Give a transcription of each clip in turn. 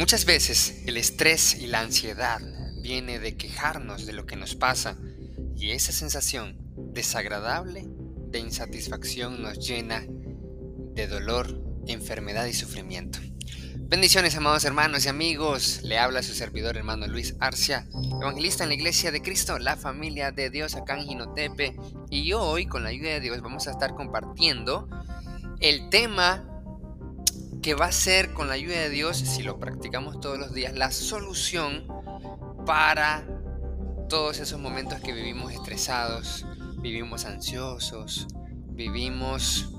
Muchas veces el estrés y la ansiedad viene de quejarnos de lo que nos pasa y esa sensación desagradable de insatisfacción nos llena de dolor, enfermedad y sufrimiento. Bendiciones, amados hermanos y amigos. Le habla su servidor, hermano Luis Arcia, evangelista en la Iglesia de Cristo, la familia de Dios acá en Ginotepe. Y hoy, con la ayuda de Dios, vamos a estar compartiendo el tema que va a ser, con la ayuda de Dios, si lo practicamos todos los días, la solución para todos esos momentos que vivimos estresados, vivimos ansiosos, vivimos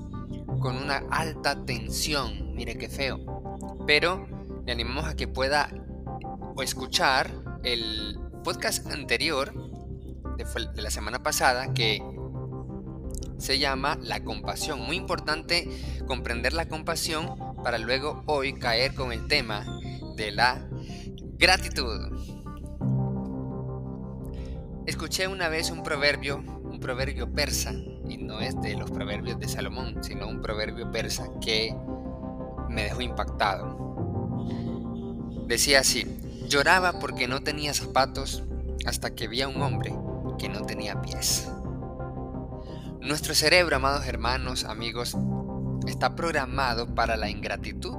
con una alta tensión. Mire qué feo pero le animamos a que pueda escuchar el podcast anterior de, la semana pasada que se llama La compasión. Muy importante comprender la compasión para luego hoy caer con el tema de la gratitud. Escuché una vez un proverbio, un proverbio persa, y no es de los proverbios de Salomón, sino un proverbio persa que me dejó impactado. Decía así, lloraba porque no tenía zapatos hasta que vi a un hombre que no tenía pies. Nuestro cerebro, amados hermanos, amigos, está programado para la ingratitud.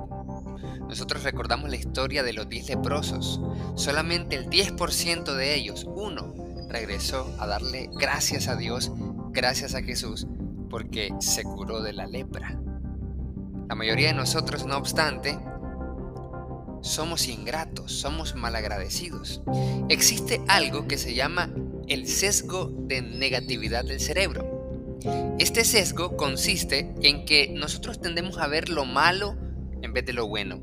Nosotros recordamos la historia de los 10 leprosos. Solamente el 10% de ellos, uno, regresó a darle gracias a Dios, gracias a Jesús, porque se curó de la lepra. La mayoría de nosotros, no obstante, somos ingratos, somos malagradecidos. Existe algo que se llama el sesgo de negatividad del cerebro. Este sesgo consiste en que nosotros tendemos a ver lo malo en vez de lo bueno,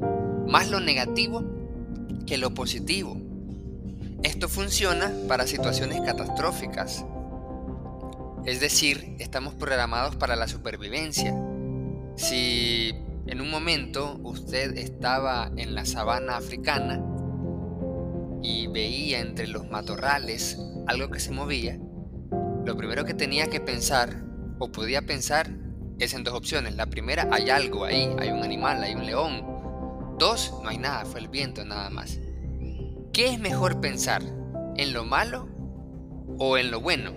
más lo negativo que lo positivo. Esto funciona para situaciones catastróficas, es decir, estamos programados para la supervivencia. Si en un momento usted estaba en la sabana africana y veía entre los matorrales algo que se movía, lo primero que tenía que pensar o podía pensar es en dos opciones. La primera, hay algo ahí, hay un animal, hay un león. Dos, no hay nada, fue el viento nada más. ¿Qué es mejor pensar? ¿En lo malo o en lo bueno?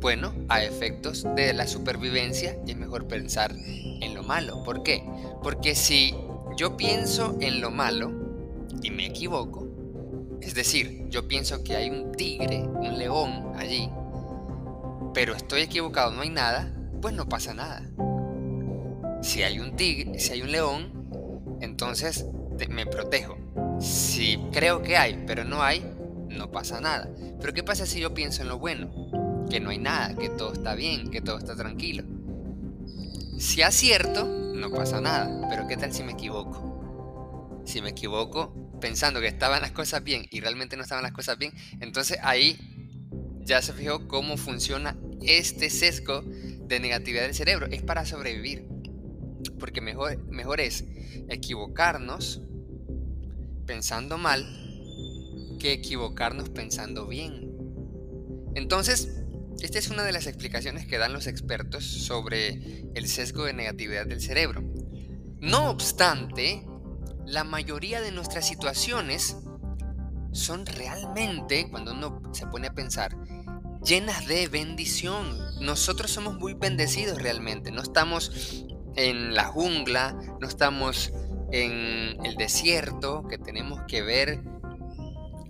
Bueno, a efectos de la supervivencia es mejor pensar en lo malo. ¿Por qué? Porque si yo pienso en lo malo y me equivoco, es decir, yo pienso que hay un tigre, un león allí, pero estoy equivocado, no hay nada, pues no pasa nada. Si hay un tigre, si hay un león, entonces me protejo. Si creo que hay, pero no hay, no pasa nada. Pero ¿qué pasa si yo pienso en lo bueno? Que no hay nada, que todo está bien, que todo está tranquilo. Si acierto, no pasa nada, pero ¿qué tal si me equivoco? Si me equivoco pensando que estaban las cosas bien y realmente no estaban las cosas bien, entonces ahí ya se fijó cómo funciona este sesgo de negatividad del cerebro. Es para sobrevivir. Porque mejor, mejor es equivocarnos pensando mal que equivocarnos pensando bien. Entonces, esta es una de las explicaciones que dan los expertos sobre el sesgo de negatividad del cerebro. No obstante, la mayoría de nuestras situaciones son realmente, cuando uno se pone a pensar, llenas de bendición. Nosotros somos muy bendecidos realmente. No estamos en la jungla, no estamos en el desierto, que tenemos que ver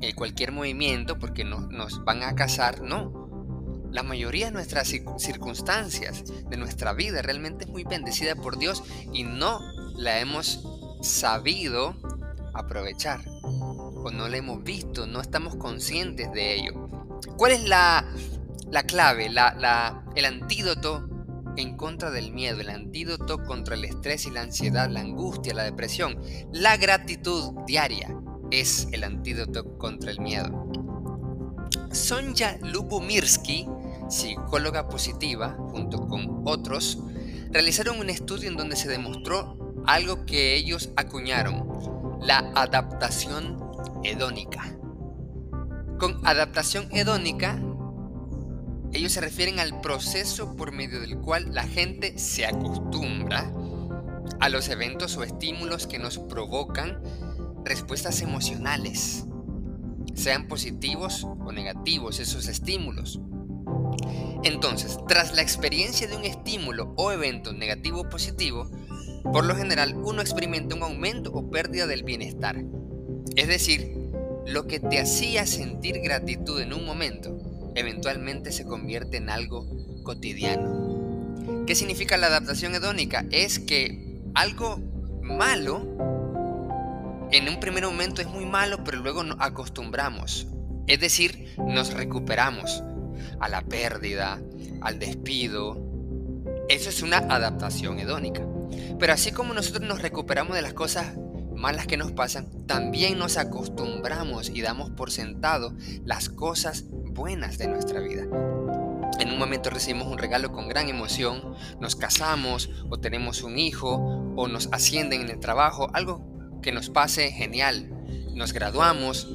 eh, cualquier movimiento porque nos van a cazar. No, la mayoría de nuestras circunstancias, de nuestra vida, realmente es muy bendecida por Dios y no la hemos sabido aprovechar o no la hemos visto, no estamos conscientes de ello. ¿Cuál es la, clave, la, el antídoto en contra del miedo, el antídoto contra el estrés y la ansiedad, la angustia, la depresión? La gratitud diaria es el antídoto contra el miedo. Sonja Lubomirsky psicóloga positiva, junto con otros, realizaron un estudio en donde se demostró algo que ellos acuñaron, la adaptación hedónica. Con adaptación hedónica, ellos se refieren al proceso por medio del cual la gente se acostumbra a los eventos o estímulos que nos provocan respuestas emocionales, sean positivos o negativos esos estímulos. Entonces, tras la experiencia de un estímulo o evento negativo o positivo, por lo general uno experimenta un aumento o pérdida del bienestar. Es decir, lo que te hacía sentir gratitud en un momento, eventualmente se convierte en algo cotidiano. ¿Qué significa la adaptación hedónica? Es que algo malo, en un primer momento es muy malo, pero luego nos acostumbramos. Es decir, nos recuperamos a la pérdida, al despido. Eso es una adaptación hedónica. Pero así como nosotros nos recuperamos de las cosas malas que nos pasan, también nos acostumbramos y damos por sentado las cosas buenas de nuestra vida. En un momento recibimos un regalo con gran emoción, nos casamos o tenemos un hijo o nos ascienden en el trabajo, algo que nos pase genial. Nos graduamos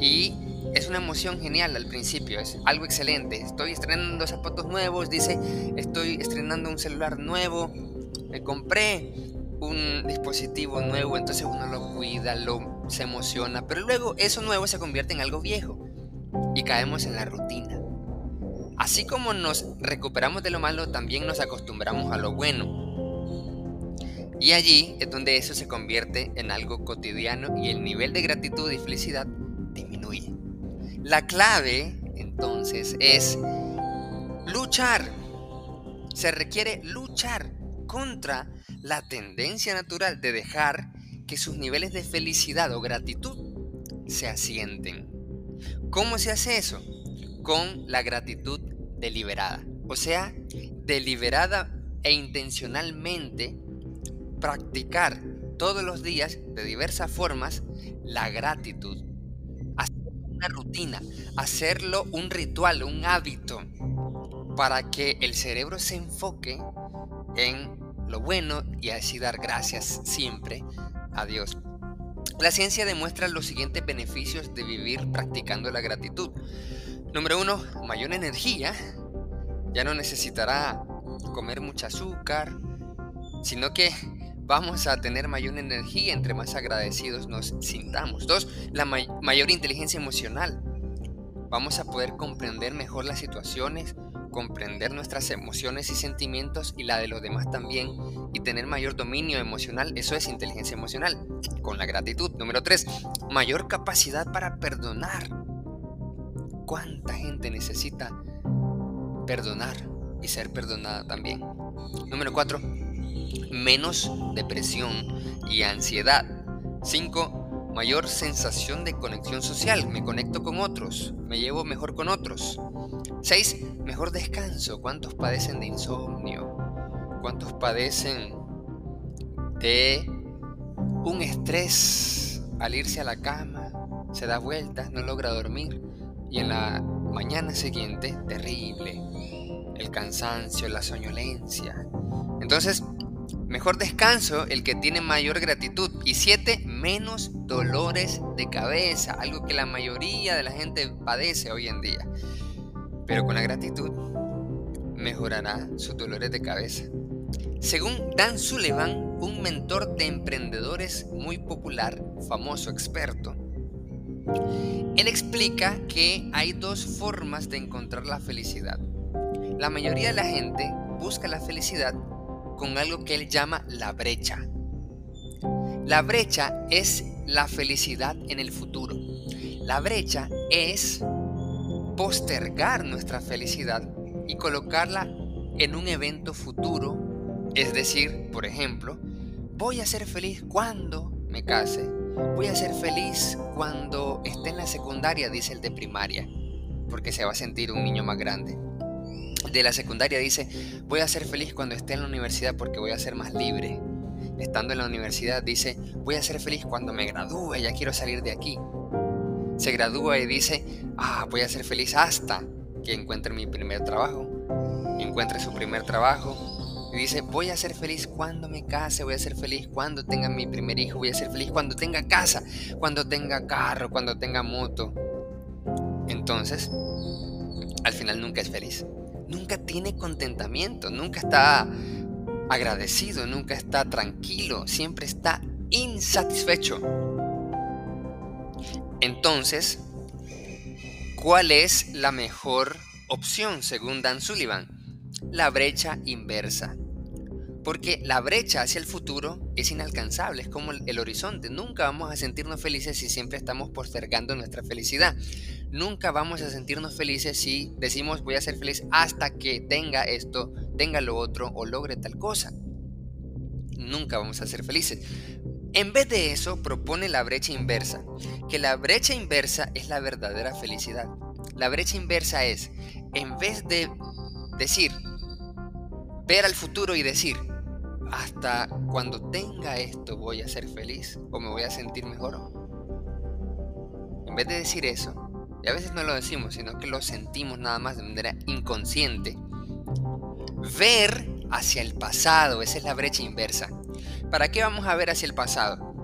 y es una emoción genial al principio, es algo excelente. Estoy estrenando zapatos nuevos, dice, estoy estrenando un celular nuevo, me compré un dispositivo nuevo, entonces uno lo cuida, lo se emociona, pero luego eso nuevo se convierte en algo viejo y caemos en la rutina. Así como nos recuperamos de lo malo, también nos acostumbramos a lo bueno. Y allí es donde eso se convierte en algo cotidiano y el nivel de gratitud y felicidad disminuye. La clave, entonces, es luchar. Se requiere luchar contra la tendencia natural de dejar que sus niveles de felicidad o gratitud se asienten. ¿Cómo se hace eso? Con la gratitud deliberada. O sea, deliberada e intencionalmente practicar todos los días de diversas formas la gratitud. Hacerlo una rutina, hacerlo un ritual, un hábito, para que el cerebro se enfoque en lo bueno y así dar gracias siempre a Dios. La ciencia demuestra los siguientes beneficios de vivir practicando la gratitud. Número uno, mayor energía. Ya no necesitará comer mucho azúcar, sino que vamos a tener mayor energía entre más agradecidos nos sintamos. Dos, la mayor inteligencia emocional. Vamos a poder comprender mejor las situaciones, comprender nuestras emociones y sentimientos y la de los demás también y tener mayor dominio emocional, eso es inteligencia emocional, con la gratitud. Número 3, mayor capacidad para perdonar. ¿Cuánta gente necesita perdonar y ser perdonada también? Número 4, menos depresión y ansiedad. 5, mayor sensación de conexión social, me conecto con otros, me llevo mejor con otros. 6. Mejor descanso. ¿Cuántos padecen de insomnio? ¿Cuántos padecen de un estrés al irse a la cama? Se da vueltas, no logra dormir y en la mañana siguiente, terrible. El cansancio, la soñolencia. Entonces, Mejor descanso el que tiene mayor gratitud. Y siete, menos dolores de cabeza, algo que la mayoría de la gente padece hoy en día. Pero con la gratitud mejorará sus dolores de cabeza. Según Dan Sullivan, un mentor de emprendedores muy popular, famoso experto, él explica que hay dos formas de encontrar la felicidad. La mayoría de la gente busca la felicidad con algo que él llama la brecha. La brecha es la felicidad en el futuro. La brecha es postergar nuestra felicidad y colocarla en un evento futuro. Es decir, por ejemplo, voy a ser feliz cuando me case. Voy a ser feliz cuando esté en la secundaria, dice el de primaria, porque se va a sentir un niño más grande de la secundaria dice, voy a ser feliz cuando esté en la universidad porque voy a ser más libre. Estando en la universidad dice, voy a ser feliz cuando me gradúe, ya quiero salir de aquí. Se gradúa y dice, ah, voy a ser feliz hasta que encuentre mi primer trabajo. Encuentre su primer trabajo. Y dice, voy a ser feliz cuando me case, voy a ser feliz cuando tenga mi primer hijo, voy a ser feliz cuando tenga casa, cuando tenga carro, cuando tenga moto. Entonces, al final nunca es feliz nunca tiene contentamiento, nunca está agradecido, nunca está tranquilo, siempre está insatisfecho. Entonces, ¿cuál es la mejor opción según Dan Sullivan? La brecha inversa. Porque la brecha hacia el futuro es inalcanzable, es como el, horizonte. Nunca vamos a sentirnos felices si siempre estamos postergando nuestra felicidad. Nunca vamos a sentirnos felices si decimos voy a ser feliz hasta que tenga esto, tenga lo otro o logre tal cosa. Nunca vamos a ser felices. En vez de eso, propone la brecha inversa, que la brecha inversa es la verdadera felicidad. La brecha inversa es, en vez de decir, ver al futuro y decir, hasta cuando tenga esto voy a ser feliz o me voy a sentir mejor. En vez de decir eso, y a veces no lo decimos, sino que lo sentimos nada más de manera inconsciente, ver hacia el pasado, esa es la brecha inversa. ¿Para qué vamos a ver hacia el pasado?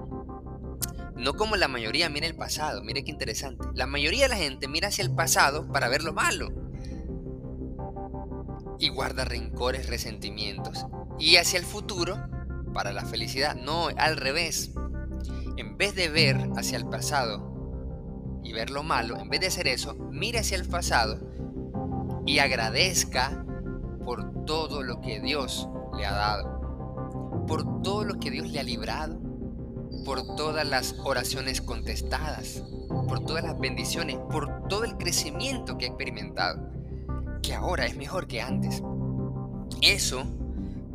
No como la mayoría mira el pasado, mire qué interesante. La mayoría de la gente mira hacia el pasado para ver lo malo. Y guarda rencores, resentimientos y hacia el futuro para la felicidad. No, al revés. En vez de ver hacia el pasado y ver lo malo, en vez de hacer eso, mire hacia el pasado y agradezca por todo lo que Dios le ha dado, por todo lo que Dios le ha librado, por todas las oraciones contestadas, por todas las bendiciones, por todo el crecimiento que ha experimentado, que ahora es mejor que antes. Eso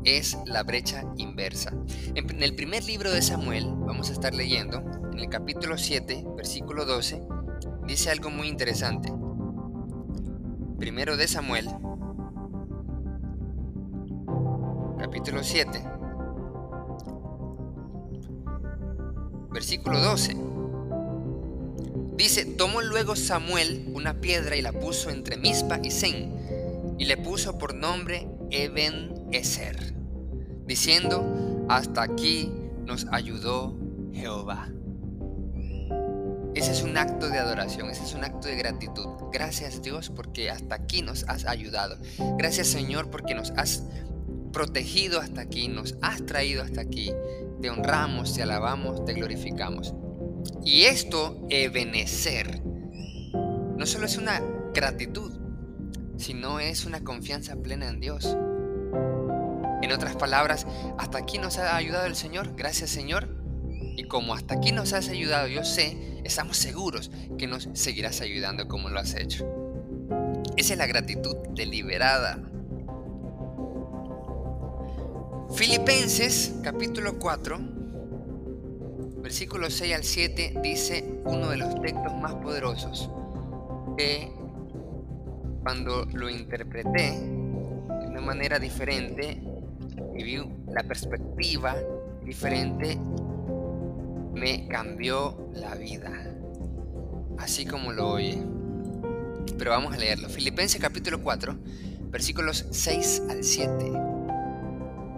es la brecha inversa. En el primer libro de Samuel, vamos a estar leyendo, en el capítulo 7, versículo 12, dice algo muy interesante. Primero de Samuel, capítulo 7, versículo 12. Dice, tomó luego Samuel una piedra y la puso entre Mispa y Zen, y le puso por nombre Eben Eser, diciendo, hasta aquí nos ayudó Jehová. Ese es un acto de adoración, ese es un acto de gratitud. Gracias Dios porque hasta aquí nos has ayudado. Gracias Señor porque nos has protegido hasta aquí, nos has traído hasta aquí. Te honramos, te alabamos, te glorificamos. Y esto, ebenecer, no solo es una gratitud, sino es una confianza plena en Dios. En otras palabras, hasta aquí nos ha ayudado el Señor, gracias Señor. Y como hasta aquí nos has ayudado, yo sé, estamos seguros que nos seguirás ayudando como lo has hecho. Esa es la gratitud deliberada. Filipenses capítulo 4, versículos 6 al 7 dice uno de los textos más poderosos que cuando lo interpreté de una manera diferente y vi la perspectiva diferente, me cambió la vida. Así como lo oye. Pero vamos a leerlo. Filipenses capítulo 4, versículos 6 al 7.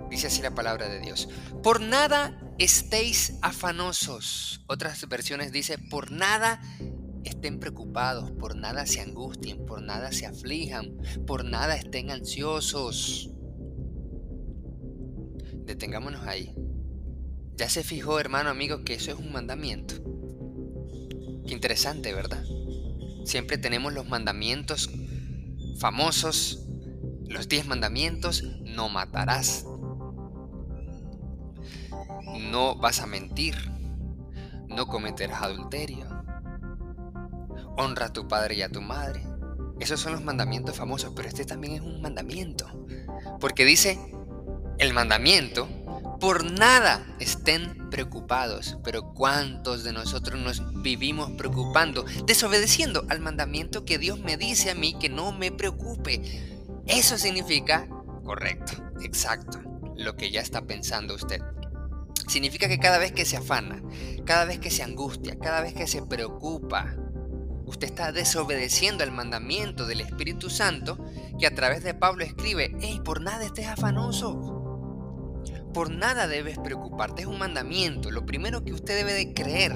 Dice así la palabra de Dios. Por nada estéis afanosos. Otras versiones dice, por nada estén preocupados, por nada se angustien, por nada se aflijan, por nada estén ansiosos detengámonos ahí. Ya se fijó, hermano, amigo, que eso es un mandamiento. Qué interesante, ¿verdad? Siempre tenemos los mandamientos famosos, los diez mandamientos, no matarás, no vas a mentir, no cometerás adulterio, honra a tu padre y a tu madre. Esos son los mandamientos famosos, pero este también es un mandamiento, porque dice, el mandamiento, por nada estén preocupados. Pero ¿cuántos de nosotros nos vivimos preocupando, desobedeciendo al mandamiento que Dios me dice a mí que no me preocupe? Eso significa, correcto, exacto, lo que ya está pensando usted. Significa que cada vez que se afana, cada vez que se angustia, cada vez que se preocupa, usted está desobedeciendo al mandamiento del Espíritu Santo que a través de Pablo escribe, hey, por nada estés afanoso, por nada debes preocuparte, es un mandamiento, lo primero que usted debe de creer.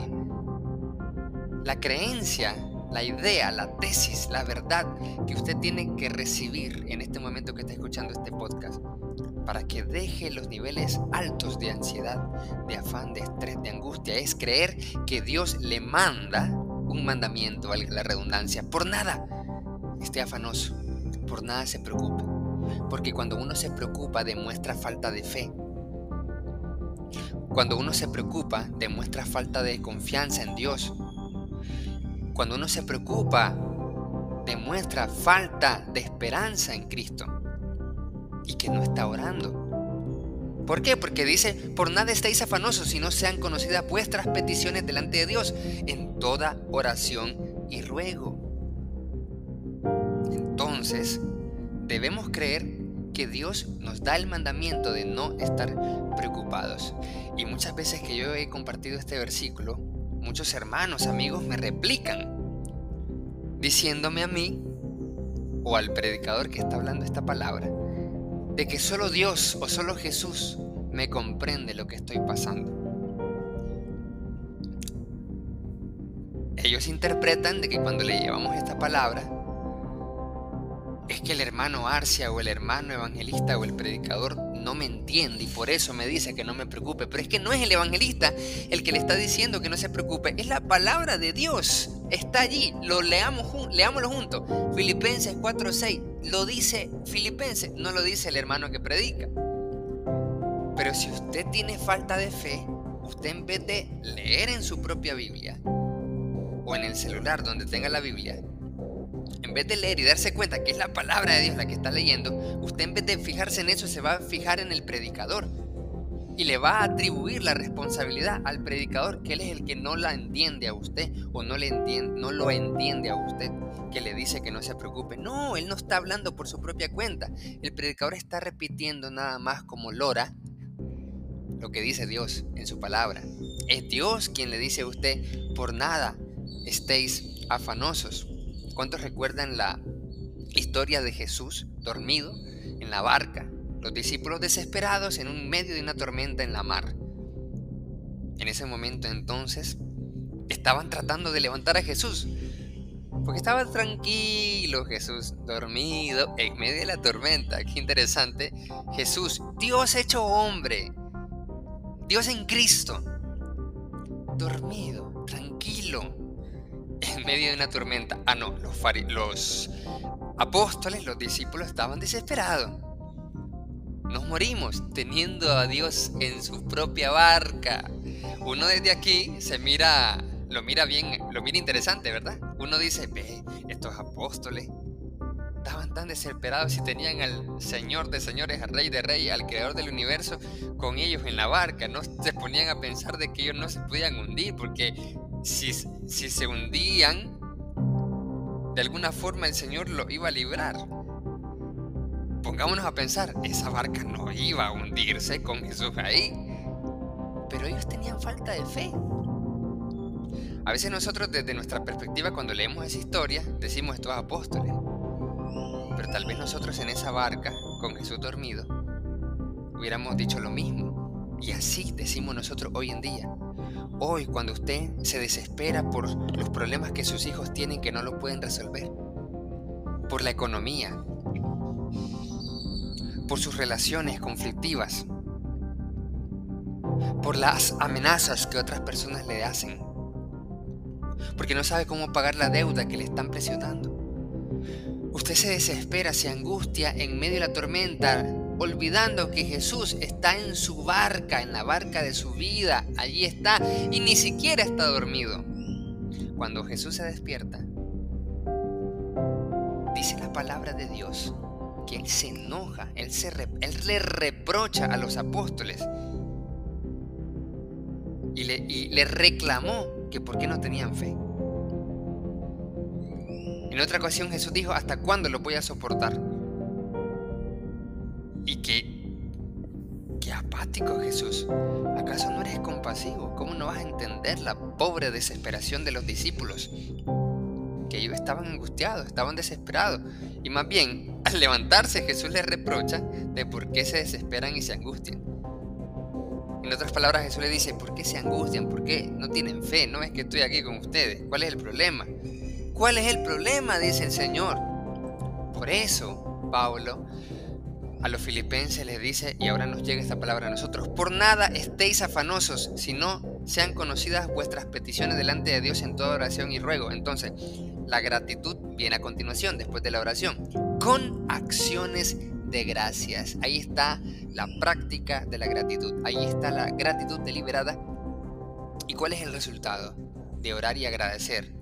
La creencia, la idea, la tesis, la verdad que usted tiene que recibir en este momento que está escuchando este podcast para que deje los niveles altos de ansiedad, de afán, de estrés, de angustia, es creer que Dios le manda un mandamiento, valga la redundancia. Por nada esté afanoso, por nada se preocupe. Porque cuando uno se preocupa demuestra falta de fe. Cuando uno se preocupa demuestra falta de confianza en Dios. Cuando uno se preocupa demuestra falta de esperanza en Cristo y que no está orando. ¿Por qué? Porque dice, por nada estéis afanosos si no sean conocidas vuestras peticiones delante de Dios en toda oración y ruego. Entonces, debemos creer que Dios nos da el mandamiento de no estar preocupados. Y muchas veces que yo he compartido este versículo, muchos hermanos, amigos me replican, diciéndome a mí o al predicador que está hablando esta palabra, de que solo Dios o solo Jesús me comprende lo que estoy pasando. Ellos interpretan de que cuando le llevamos esta palabra, es que el hermano Arcia o el hermano evangelista o el predicador no me entiende y por eso me dice que no me preocupe. Pero es que no es el evangelista el que le está diciendo que no se preocupe, es la palabra de Dios. Está allí, lo leamos, leámoslo juntos. Filipenses 4:6 lo dice Filipenses, no lo dice el hermano que predica. Pero si usted tiene falta de fe, usted en vez de leer en su propia Biblia o en el celular donde tenga la Biblia, en vez de leer y darse cuenta que es la palabra de Dios la que está leyendo, usted en vez de fijarse en eso se va a fijar en el predicador y le va a atribuir la responsabilidad al predicador, que él es el que no la entiende a usted o no, le entiende, no lo entiende a usted, que le dice que no se preocupe. No, él no está hablando por su propia cuenta. El predicador está repitiendo nada más como Lora lo que dice Dios en su palabra. Es Dios quien le dice a usted, por nada estéis afanosos. ¿Cuántos recuerdan la historia de Jesús dormido en la barca? Los discípulos desesperados en un medio de una tormenta en la mar. En ese momento entonces estaban tratando de levantar a Jesús. Porque estaba tranquilo Jesús, dormido en medio de la tormenta. Qué interesante. Jesús, Dios hecho hombre. Dios en Cristo. Dormido, tranquilo medio de una tormenta. Ah, no, los, los apóstoles, los discípulos estaban desesperados. Nos morimos teniendo a Dios en su propia barca. Uno desde aquí se mira, lo mira bien, lo mira interesante, ¿verdad? Uno dice, ve, estos apóstoles estaban tan desesperados y tenían al Señor de señores, al Rey de reyes, al Creador del universo con ellos en la barca. No se ponían a pensar de que ellos no se podían hundir porque si, se hundían, de alguna forma el Señor lo iba a librar. Pongámonos a pensar, esa barca no iba a hundirse con Jesús ahí. Pero ellos tenían falta de fe. A veces nosotros desde nuestra perspectiva cuando leemos esa historia decimos estos apóstoles. Pero tal vez nosotros en esa barca, con Jesús dormido, hubiéramos dicho lo mismo. Y así decimos nosotros hoy en día. Hoy cuando usted se desespera por los problemas que sus hijos tienen que no lo pueden resolver, por la economía, por sus relaciones conflictivas, por las amenazas que otras personas le hacen, porque no sabe cómo pagar la deuda que le están presionando. Usted se desespera, se angustia en medio de la tormenta, olvidando que Jesús está en su barca, en la barca de su vida, allí está y ni siquiera está dormido. Cuando Jesús se despierta, dice la palabra de Dios que Él se enoja, Él, se él le reprocha a los apóstoles y le, y le reclamó que por qué no tenían fe. En otra ocasión Jesús dijo, ¿hasta cuándo lo voy a soportar? Y que, qué apático Jesús. ¿Acaso no eres compasivo? ¿Cómo no vas a entender la pobre desesperación de los discípulos? Que ellos estaban angustiados, estaban desesperados. Y más bien, al levantarse Jesús les reprocha de por qué se desesperan y se angustian. En otras palabras, Jesús le dice, ¿por qué se angustian? ¿Por qué no tienen fe? ¿No es que estoy aquí con ustedes? ¿Cuál es el problema? ¿Cuál es el problema? Dice el Señor. Por eso, Pablo a los filipenses les dice, y ahora nos llega esta palabra a nosotros, por nada estéis afanosos, sino sean conocidas vuestras peticiones delante de Dios en toda oración y ruego. Entonces, la gratitud viene a continuación, después de la oración, con acciones de gracias. Ahí está la práctica de la gratitud. Ahí está la gratitud deliberada. ¿Y cuál es el resultado de orar y agradecer?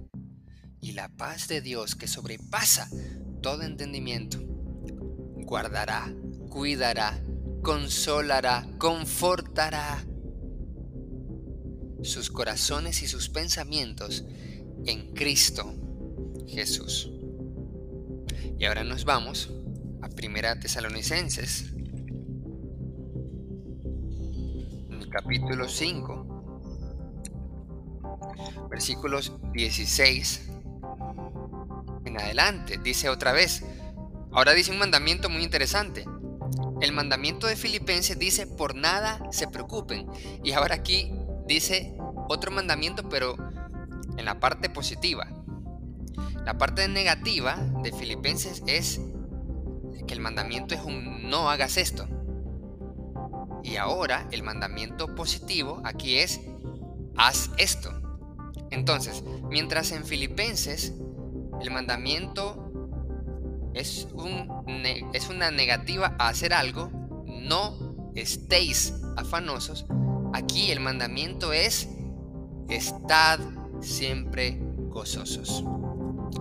Y la paz de Dios que sobrepasa todo entendimiento, guardará, cuidará, consolará, confortará sus corazones y sus pensamientos en Cristo Jesús. Y ahora nos vamos a Primera Tesalonicenses, capítulo 5, versículos 16 en adelante. Dice otra vez, ahora dice un mandamiento muy interesante. El mandamiento de Filipenses dice, por nada se preocupen. Y ahora aquí dice otro mandamiento, pero en la parte positiva. La parte negativa de Filipenses es que el mandamiento es un no hagas esto. Y ahora el mandamiento positivo aquí es haz esto. Entonces, mientras en Filipenses el mandamiento es, un, es una negativa a hacer algo, no estéis afanosos, aquí el mandamiento es estad siempre gozosos.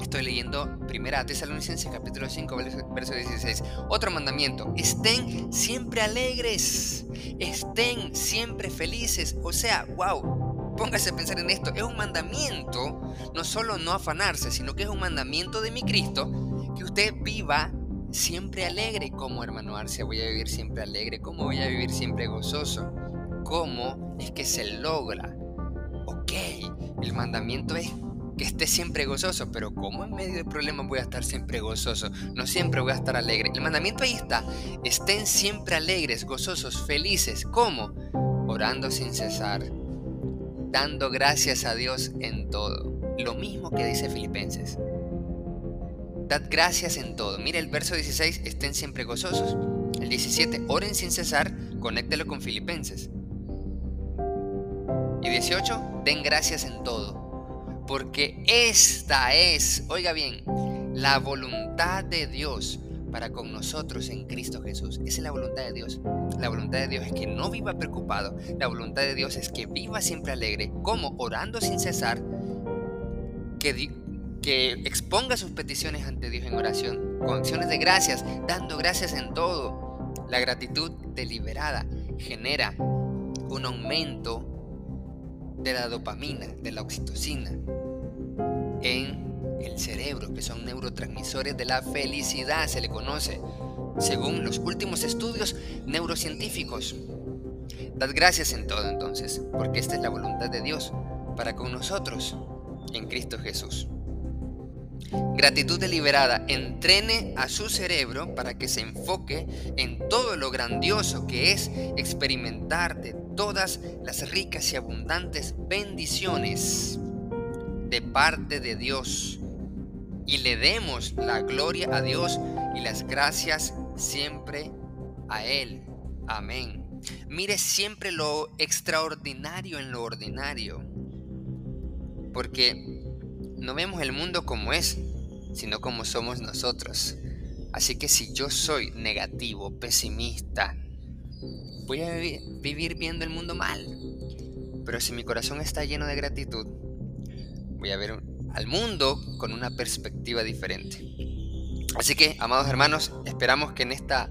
Estoy leyendo Primera Tesalonicenses capítulo 5 verso 16. Otro mandamiento, estén siempre alegres, estén siempre felices. O sea, wow, póngase a pensar en esto. Es un mandamiento, no solo no afanarse, sino que es un mandamiento de mi Cristo, usted viva siempre alegre. ¿Cómo, hermano Arcia, voy a vivir siempre alegre? ¿Cómo voy a vivir siempre gozoso? ¿Cómo es que se logra? Ok, el mandamiento es que esté siempre gozoso, pero ¿cómo en medio de problemas voy a estar siempre gozoso? No siempre voy a estar alegre. El mandamiento ahí está, estén siempre alegres, gozosos, felices. ¿Cómo? Orando sin cesar, dando gracias a Dios en todo. Lo mismo que dice Filipenses. Dad gracias en todo. Mire el verso 16, estén siempre gozosos. El 17, oren sin cesar, conéctelo con Filipenses. Y 18, den gracias en todo porque esta es, oiga bien, la voluntad de Dios para con nosotros en Cristo Jesús. Esa es la voluntad de Dios. La voluntad de Dios es que no viva preocupado. La voluntad de Dios es que viva siempre alegre, como orando sin cesar, que exponga sus peticiones ante Dios en oración, con acciones de gracias, dando gracias en todo. La gratitud deliberada genera un aumento de la dopamina, de la oxitocina, en el cerebro, que son neurotransmisores de la felicidad, se le conoce, según los últimos estudios neurocientíficos. Dad gracias en todo entonces, porque esta es la voluntad de Dios para con nosotros en Cristo Jesús. Gratitud deliberada entrene a su cerebro para que se enfoque en todo lo grandioso que es experimentar de todas las ricas y abundantes bendiciones de parte de Dios y le demos la gloria a Dios y las gracias siempre a Él. Amén. Mire siempre lo extraordinario en lo ordinario, porque no vemos el mundo como es, sino como somos nosotros. Así que si yo soy negativo, pesimista, voy a vivir viendo el mundo mal. Pero si mi corazón está lleno de gratitud, voy a ver al mundo con una perspectiva diferente. Así que, amados hermanos, esperamos que en esta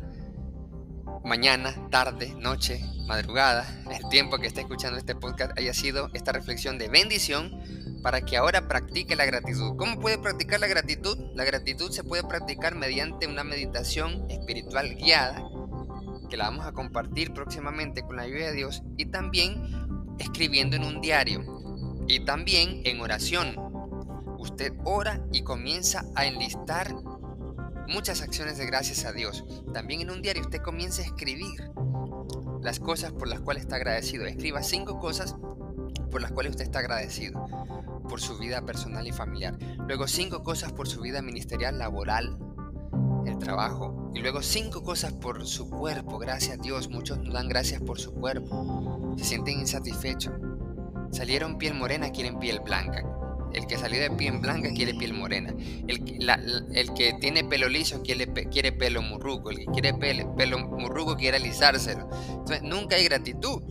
mañana, tarde, noche, madrugada, el tiempo que esté escuchando este podcast haya sido esta reflexión de bendición para que ahora practique la gratitud. ¿Cómo puede practicar la gratitud? La gratitud se puede practicar mediante una meditación espiritual guiada, que la vamos a compartir próximamente con la ayuda de Dios, y también escribiendo en un diario y también en oración. Usted ora y comienza a enlistar muchas acciones de gracias a Dios. También en un diario usted comienza a escribir las cosas por las cuales está agradecido. Escriba cinco cosas por las cuales usted está agradecido. Por su vida personal y familiar. Luego cinco cosas por su vida ministerial, laboral, el trabajo. Y luego cinco cosas por su cuerpo. Gracias a Dios. Muchos nos dan gracias por su cuerpo. Se sienten insatisfechos salieron piel morena quieren piel blanca. El que salió de piel blanca quiere piel morena. El, que tiene pelo liso quiere, quiere pelo murruco. El que quiere pelo, pelo murruco quiere alisárselo. Entonces, nunca hay gratitud.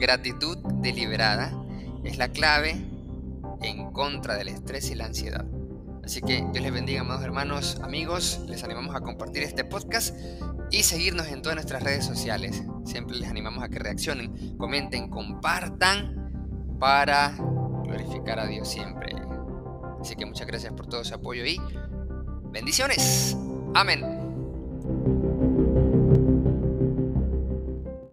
Gratitud deliberada es la clave en contra del estrés y la ansiedad. Así que Dios les bendiga, amados hermanos, amigos. Les animamos a compartir este podcast y seguirnos en todas nuestras redes sociales. Siempre les animamos a que reaccionen, comenten, compartan para glorificar a Dios siempre. Así que muchas gracias por todo su apoyo y bendiciones. Amén.